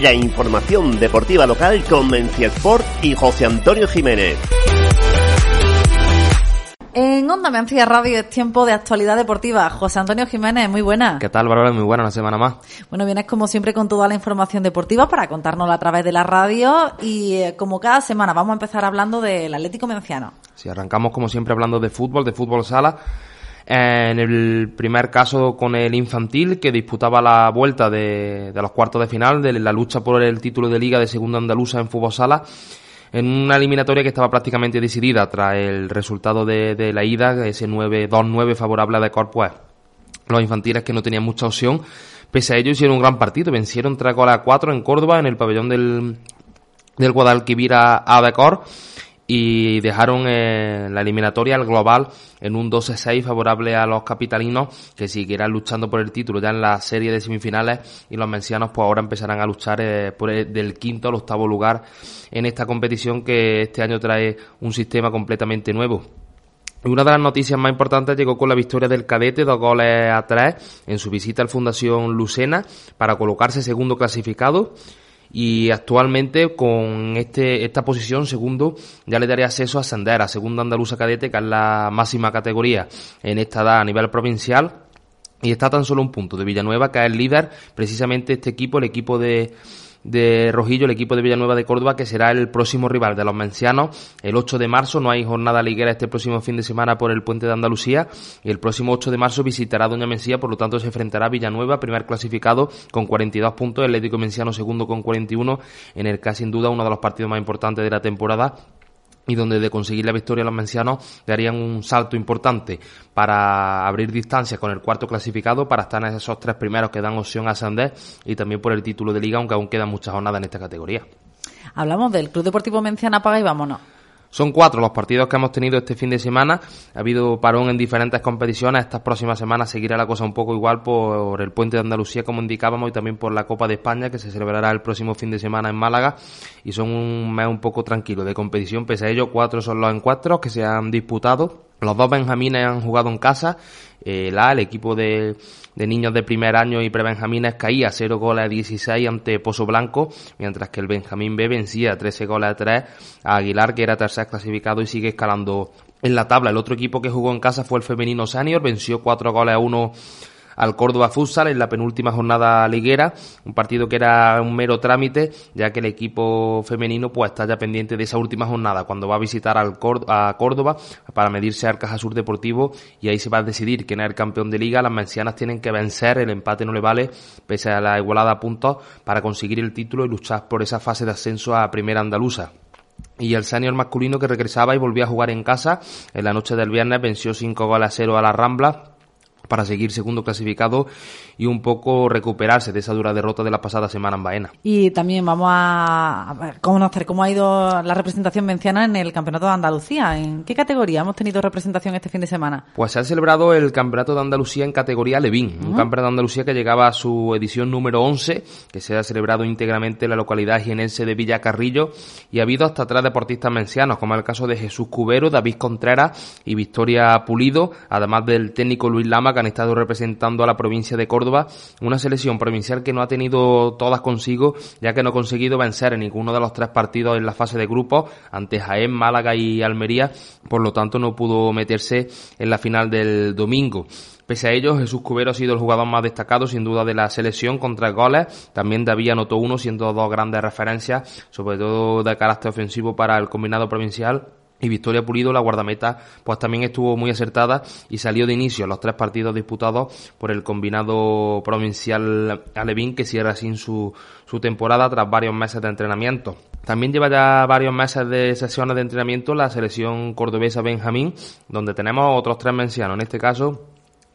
La información deportiva local con Mencia Sport y José Antonio Jiménez. En Onda Mencía Radio es tiempo de actualidad deportiva. José Antonio Jiménez, muy buena. ¿Qué tal, Bárbara? Muy buena, una semana más. Bueno, vienes como siempre con toda la información deportiva para contárnosla a través de la radio y eh, como cada semana vamos a empezar hablando del Atlético Menciano. Si arrancamos como siempre hablando de fútbol, de fútbol sala. En el primer caso con el infantil que disputaba la vuelta de, los cuartos de final de la lucha por el título de liga de segunda andaluza en fútbol sala en una eliminatoria que estaba prácticamente decidida tras el resultado de, la ida, ese 9-2-9 favorable a Decor, pues los infantiles que no tenían mucha opción, pese a ello hicieron un gran partido, vencieron 3 goles a 4 en Córdoba, en el pabellón del, del Guadalquivir a, a Decor, y dejaron eh, la eliminatoria, el global, en un 12-6 favorable a los capitalinos que seguirán luchando por el título ya en la serie de semifinales y los mencianos pues ahora empezarán a luchar eh, por el, del quinto al octavo lugar en esta competición que este año trae un sistema completamente nuevo. Una de las noticias más importantes llegó con la victoria del cadete, dos goles a tres, en su visita al Fundación Lucena para colocarse segundo clasificado y actualmente con este, esta posición segundo ya le daría acceso a ascender a segunda andaluza cadete que es la máxima categoría en esta edad a nivel provincial. Y está tan solo un punto de Villanueva que es el líder precisamente este equipo el equipo de de Rojillo, el equipo de Villanueva de Córdoba, que será el próximo rival de los mencianos el 8 de marzo. No hay jornada liguera este próximo fin de semana por el puente de Andalucía. Y el próximo 8 de marzo visitará Doña Mencía, por lo tanto se enfrentará a Villanueva, primer clasificado con 42 puntos, el Atlético Menciano segundo con 41, en el que sin duda uno de los partidos más importantes de la temporada y donde de conseguir la victoria los mencianos darían un salto importante para abrir distancias con el cuarto clasificado para estar en esos tres primeros que dan opción a ascender y también por el título de liga aunque aún quedan muchas jornadas en esta categoría. Hablamos del Club Deportivo Menciana Paga y vámonos. Son cuatro los partidos que hemos tenido este fin de semana. Ha habido parón en diferentes competiciones. Estas próximas semanas seguirá la cosa un poco igual por el puente de Andalucía, como indicábamos, y también por la Copa de España, que se celebrará el próximo fin de semana en Málaga. Y son un mes un poco tranquilo de competición. Pese a ello, cuatro son los encuentros que se han disputado. Los dos Benjamines han jugado en casa. El equipo de, de, niños de primer año y prebenjamines caía 0 goles a 16 ante Pozo Blanco, mientras que el Benjamín B vencía 13 goles a 3 a Aguilar, que era tercer clasificado y sigue escalando en la tabla. El otro equipo que jugó en casa fue el femenino senior, venció 4 goles a 1 al Córdoba Futsal en la penúltima jornada liguera, un partido que era un mero trámite, ya que el equipo femenino pues está ya pendiente de esa última jornada, cuando va a visitar al a Córdoba para medirse al Caja Sur Deportivo y ahí se va a decidir quién es el campeón de liga. Las mencianas tienen que vencer, el empate no le vale, pese a la igualada a puntos, para conseguir el título y luchar por esa fase de ascenso a Primera Andaluza y el senior masculino que regresaba y volvía a jugar en casa en la noche del viernes venció 5 goles a 0 a la Rambla para seguir segundo clasificado y un poco recuperarse de esa dura derrota de la pasada semana en Baena. Y también vamos a conocer cómo ha ido la representación menciana en el Campeonato de Andalucía. ¿En qué categoría hemos tenido representación este fin de semana? Pues se ha celebrado el Campeonato de Andalucía en categoría Levín, un campeonato de Andalucía que llegaba a su edición número 11, que se ha celebrado íntegramente en la localidad jienense de Villacarrillo y ha habido hasta tres deportistas mencianos, como el caso de Jesús Cubero, David Contreras y Victoria Pulido, además del técnico Luis Lama, han estado representando a la provincia de Córdoba, una selección provincial que no ha tenido todas consigo, ya que no ha conseguido vencer en ninguno de los tres partidos en la fase de grupos, ante Jaén, Málaga y Almería, por lo tanto no pudo meterse en la final del domingo. Pese a ello, Jesús Cubero ha sido el jugador más destacado, sin duda, de la selección con tres goles. También David anotó uno, siendo dos grandes referencias, sobre todo de carácter ofensivo para el combinado provincial. Y Victoria Pulido, la guardameta, pues también estuvo muy acertada y salió de inicio los tres partidos disputados por el combinado provincial Alevín, que cierra sin su, su temporada tras varios meses de entrenamiento. También lleva ya varios meses de sesiones de entrenamiento la selección cordobesa Benjamín, donde tenemos otros tres mencionados. En este caso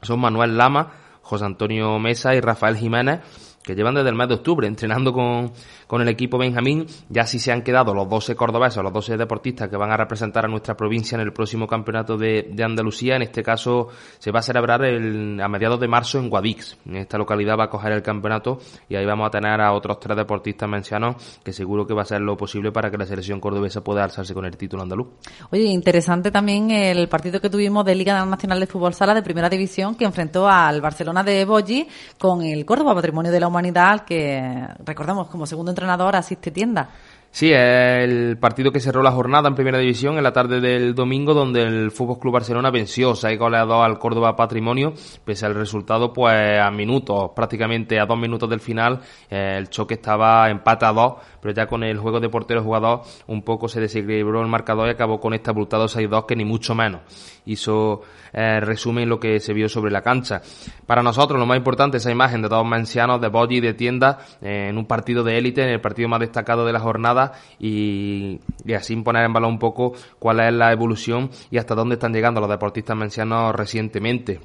son Manuel Lama, José Antonio Mesa y Rafael Jiménez, que llevan desde el mes de octubre entrenando con, con el equipo Benjamín. Ya sí se han quedado los 12 cordobeses, los 12 deportistas que van a representar a nuestra provincia en el próximo campeonato de, de Andalucía. En este caso se va a celebrar el, a mediados de marzo en Guadix. En esta localidad va a coger el campeonato y ahí vamos a tener a otros tres deportistas mencionados que seguro que va a ser lo posible para que la selección cordobesa pueda alzarse con el título andaluz. Oye, interesante también el partido que tuvimos de Liga Nacional de Fútbol Sala de Primera División que enfrentó al Barcelona de Bolli con el Córdoba Patrimonio de la Humanidad que recordamos como segundo entrenador asiste tienda. Sí, el partido que cerró la jornada en Primera División en la tarde del domingo, donde el Fútbol Club Barcelona venció seis goleados al Córdoba Patrimonio, pese al resultado, pues a minutos, prácticamente a dos minutos del final, eh, el choque estaba empate a dos, pero ya con el juego de portero jugador un poco se desequilibró el marcador y acabó con este abultado 6-2 que ni mucho menos hizo eh, resumen lo que se vio sobre la cancha. Para nosotros lo más importante esa imagen de dos mencianos de body y de tienda eh, en un partido de élite, en el partido más destacado de la jornada y, así poner en valor un poco cuál es la evolución y hasta dónde están llegando los deportistas mencianos recientemente.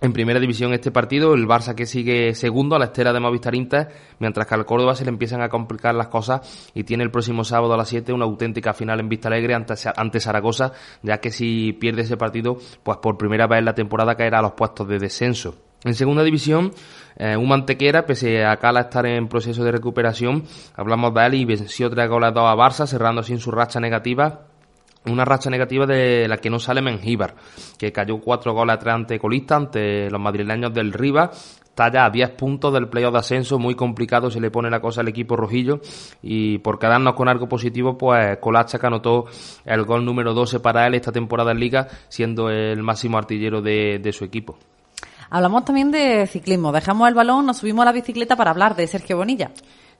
En primera división este partido, el Barça que sigue segundo a la estera de Movistar Inter, mientras que al Córdoba se le empiezan a complicar las cosas y tiene el próximo sábado a las 7 una auténtica final en Vista Alegre ante, ante Zaragoza, ya que si pierde ese partido, pues por primera vez en la temporada caerá a los puestos de descenso. En segunda división, eh, un mantequera, pese a Cala estar en proceso de recuperación, hablamos de él y venció tres goles a Barça, cerrando sin su racha negativa. Una racha negativa de la que no sale Mengíbar, que cayó cuatro goles atrás ante colista, ante los madrileños del Riva, está ya a 10 puntos del playoff de ascenso, muy complicado se le pone la cosa al equipo rojillo. Y por quedarnos con algo positivo, pues Colacha que anotó el gol número 12 para él esta temporada en liga, siendo el máximo artillero de, de su equipo. Hablamos también de ciclismo, dejamos el balón, nos subimos a la bicicleta para hablar de Sergio Bonilla.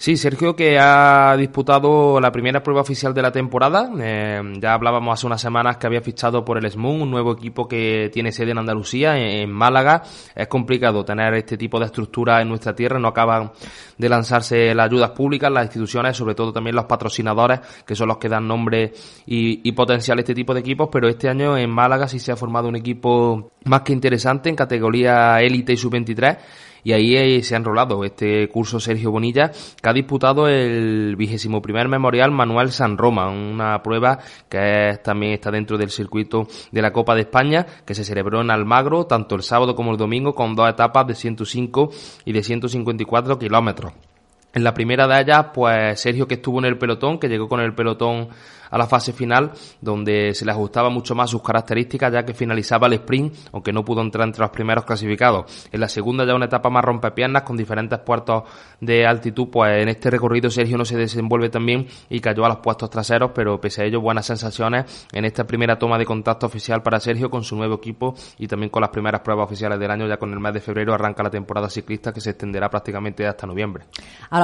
Sí, Sergio que ha disputado la primera prueba oficial de la temporada. Eh, ya hablábamos hace unas semanas que había fichado por el SMUN, un nuevo equipo que tiene sede en Andalucía, en, Málaga. Es complicado tener este tipo de estructura en nuestra tierra. No acaban de lanzarse las ayudas públicas, las instituciones, sobre todo también los patrocinadores, que son los que dan nombre y, potencial a este tipo de equipos. Pero este año en Málaga sí se ha formado un equipo más que interesante en categoría élite y sub-23 y ahí eh, se ha enrolado este curso Sergio Bonilla, que ha disputado el vigésimo primer memorial Manuel San Roma, una prueba que también está dentro del circuito de la Copa de España, que se celebró en Almagro tanto el sábado como el domingo con dos etapas de 105 y de 154 kilómetros. En la primera de ellas, pues Sergio que estuvo en el pelotón, que llegó con el pelotón a la fase final, donde se le ajustaba mucho más sus características, ya que finalizaba el sprint, aunque no pudo entrar entre los primeros clasificados. En la segunda ya una etapa más rompepiernas, con diferentes puertos de altitud, pues en este recorrido Sergio no se desenvuelve tan bien y cayó a los puestos traseros, pero pese a ello buenas sensaciones en esta primera toma de contacto oficial para Sergio con su nuevo equipo y también con las primeras pruebas oficiales del año, ya con el mes de febrero arranca la temporada ciclista que se extenderá prácticamente hasta noviembre.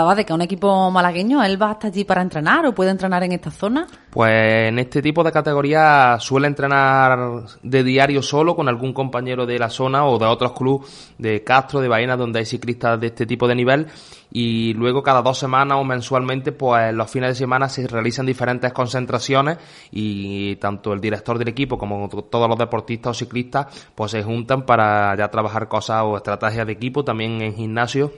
Va de que un equipo malagueño, ¿él va hasta allí para entrenar o puede entrenar en esta zona? Pues en este tipo de categoría suele entrenar de diario solo con algún compañero de la zona o de otros clubes de Castro, de Baena, donde hay ciclistas de este tipo de nivel y luego cada dos semanas o mensualmente pues los fines de semana se realizan diferentes concentraciones y tanto el director del equipo como todos los deportistas o ciclistas pues se juntan para ya trabajar cosas o estrategias de equipo también en gimnasio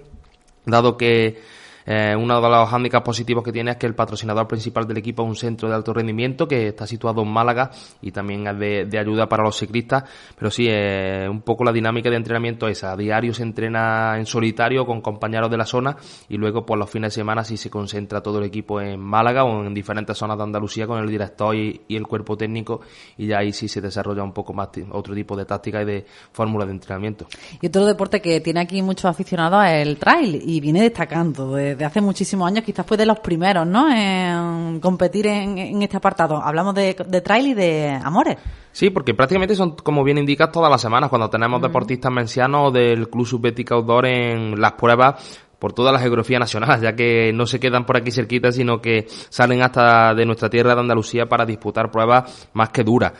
dado que eh, uno de los hándicaps positivos que tiene es que el patrocinador principal del equipo es un centro de alto rendimiento que está situado en Málaga y también es de, ayuda para los ciclistas. Pero sí, eh, un poco la dinámica de entrenamiento es esa. A diario se entrena en solitario con compañeros de la zona y luego por los fines de semana sí se concentra todo el equipo en Málaga o en diferentes zonas de Andalucía con el director y, el cuerpo técnico y ya ahí sí se desarrolla un poco más otro tipo de táctica y de fórmula de entrenamiento. Y otro deporte que tiene aquí muchos aficionados es el trail y viene destacando desde hace muchísimos años, quizás fue de los primeros, ¿no? En competir en, este apartado. Hablamos de, trail y de amores. Sí, porque prácticamente son, como bien indicas, todas las semanas cuando tenemos deportistas mencianos del Club Subbética Outdoor en las pruebas por toda la geografía nacional, ya que no se quedan por aquí cerquita, sino que salen hasta de nuestra tierra de Andalucía para disputar pruebas más que duras.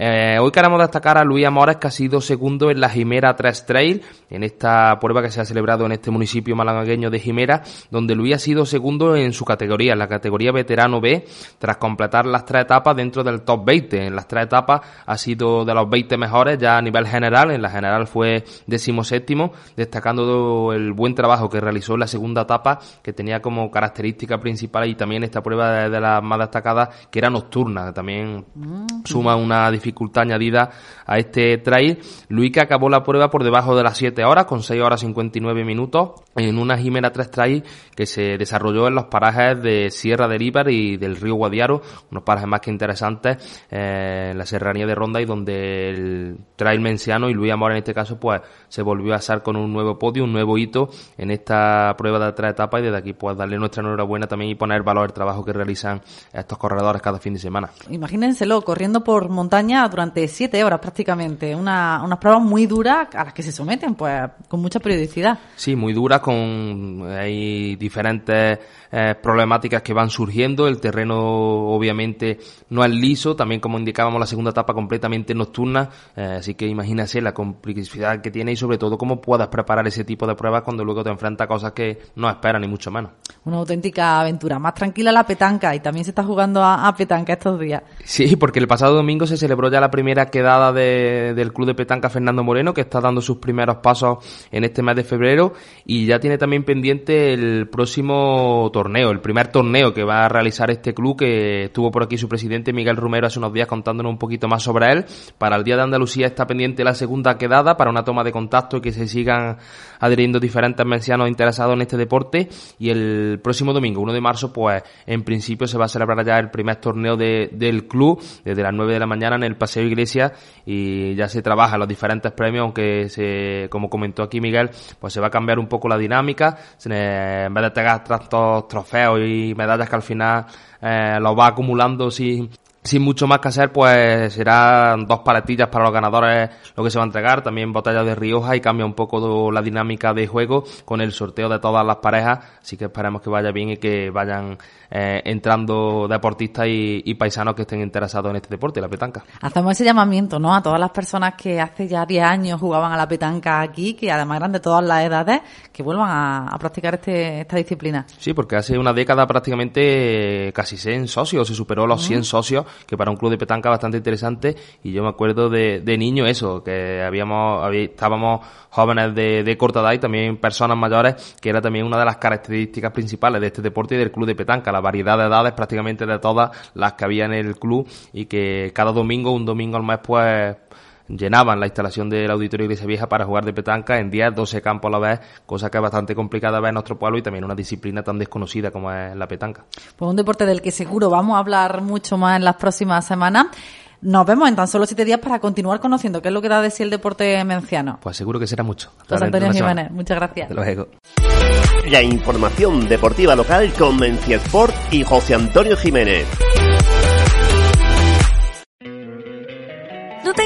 Eh, hoy queremos destacar a Luis Amores, que ha sido segundo en la Jimera 3 Trail, en esta prueba que se ha celebrado en este municipio malagueño de Jimera, donde Luis ha sido segundo en su categoría, en la categoría veterano B, tras completar las tres etapas dentro del top 20. En las tres etapas ha sido de los 20 mejores ya a nivel general, en la general fue decimoséptimo, destacando el buen trabajo que realizó en la segunda etapa, que tenía como característica principal y también esta prueba de, de las más destacadas, que era nocturna, también mm. suma una dificultad añadida a este trail. Que acabó la prueba por debajo de las 7 horas, con 6 horas 59 minutos, en una Jimena 3 trail que se desarrolló en los parajes de Sierra de Líbar y del río Guadiaro, unos parajes más que interesantes eh, en la serranía de Ronda y donde el trail menciano y Luis Amor en este caso pues se volvió a hacer con un nuevo podio, un nuevo hito en esta prueba de tres etapas y desde aquí pues darle nuestra enhorabuena también y poner valor al trabajo que realizan estos corredores cada fin de semana. Imagínenselo, corriendo por montaña durante siete horas prácticamente, una, unas pruebas muy duras a las que se someten pues con mucha periodicidad. Sí, muy duras, con hay diferentes eh, problemáticas que van surgiendo, el terreno obviamente no es liso, también como indicábamos la segunda etapa completamente nocturna, eh, así que imagínese la complejidad que tiene y sobre todo cómo puedas preparar ese tipo de pruebas cuando luego te enfrentas a cosas que no esperas ni mucho menos. Una auténtica aventura, más tranquila la petanca y también se está jugando a, petanca estos días. Sí, porque el pasado domingo se celebró ya la primera quedada del Club de Petanca Fernando Moreno, que está dando sus primeros pasos en este mes de febrero y ya tiene también pendiente el próximo torneo, el primer torneo que va a realizar este club, que estuvo por aquí su presidente Miguel Romero hace unos días contándonos un poquito más sobre él. Para el Día de Andalucía está pendiente la segunda quedada para una toma de contacto y que se sigan adheriendo diferentes mencianos interesados en este deporte. Y el próximo domingo, 1 de marzo, pues en principio se va a celebrar ya el primer torneo del club desde las 9 de la mañana en el Paseo Iglesia y ya se trabaja los diferentes premios, aunque se, como comentó aquí Miguel, pues se va a cambiar un poco la dinámica. En vez de tener tantos trofeos y medallas que al final eh, los va acumulando sin, sin mucho más que hacer, pues serán dos paletillas para los ganadores lo que se va a entregar, también botellas de Rioja y cambia un poco la dinámica de juego con el sorteo de todas las parejas, así que esperemos que vaya bien y que vayan eh, entrando deportistas y, paisanos que estén interesados en este deporte, la petanca. Hacemos ese llamamiento, ¿no? A todas las personas que hace ya 10 años jugaban a la petanca aquí, que además eran de todas las edades, que vuelvan a, practicar este, esta disciplina. Sí, porque hace una década prácticamente casi 100 socios, se superó los 100 socios que para un club de petanca bastante interesante. Y yo me acuerdo de, de niño eso, que habíamos, estábamos jóvenes de, de, corta edad y también personas mayores, que era también una de las características principales de este deporte y del club de petanca, la variedad de edades prácticamente de todas las que había en el club y que cada domingo, un domingo al mes pues llenaban la instalación del auditorio Iglesia Vieja para jugar de petanca en 10, 12 campos a la vez, cosa que es bastante complicada ver en nuestro pueblo y también una disciplina tan desconocida como es la petanca. Pues un deporte del que seguro vamos a hablar mucho más en las próximas semanas. Nos vemos en tan solo siete días para continuar conociendo qué es lo que da de sí el deporte menciano. Pues seguro que será mucho. José Antonio Jiménez, muchas gracias. luego. La información deportiva local con Menciesport y José Antonio Jiménez.